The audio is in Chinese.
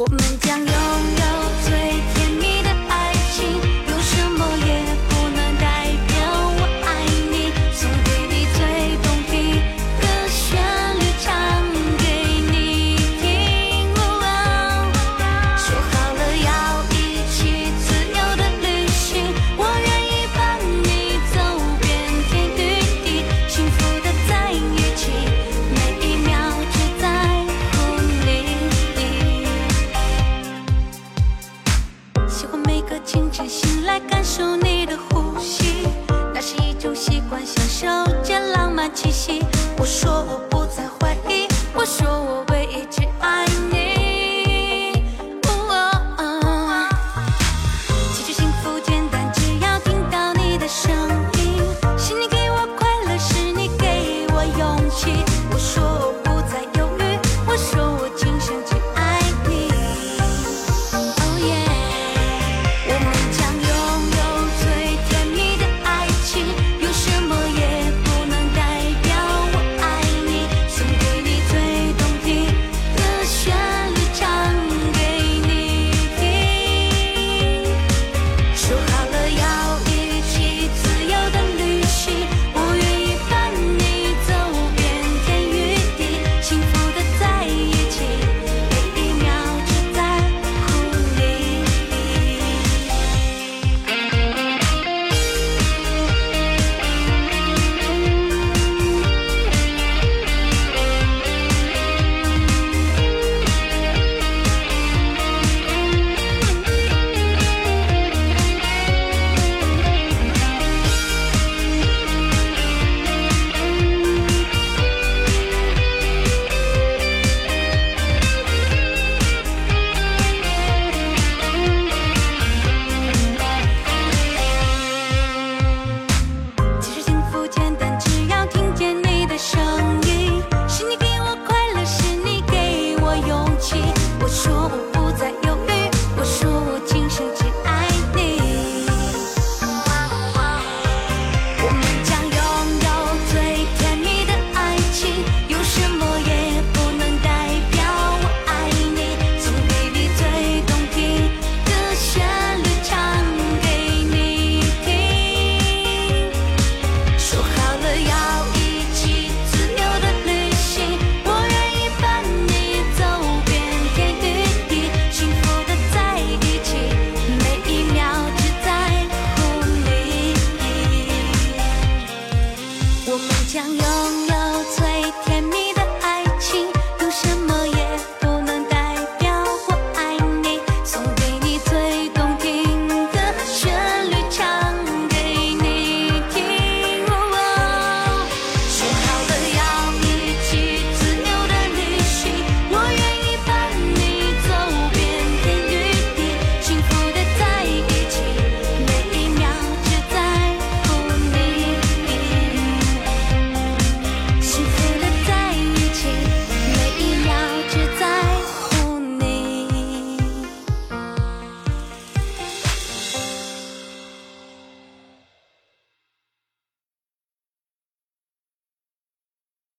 我们将拥有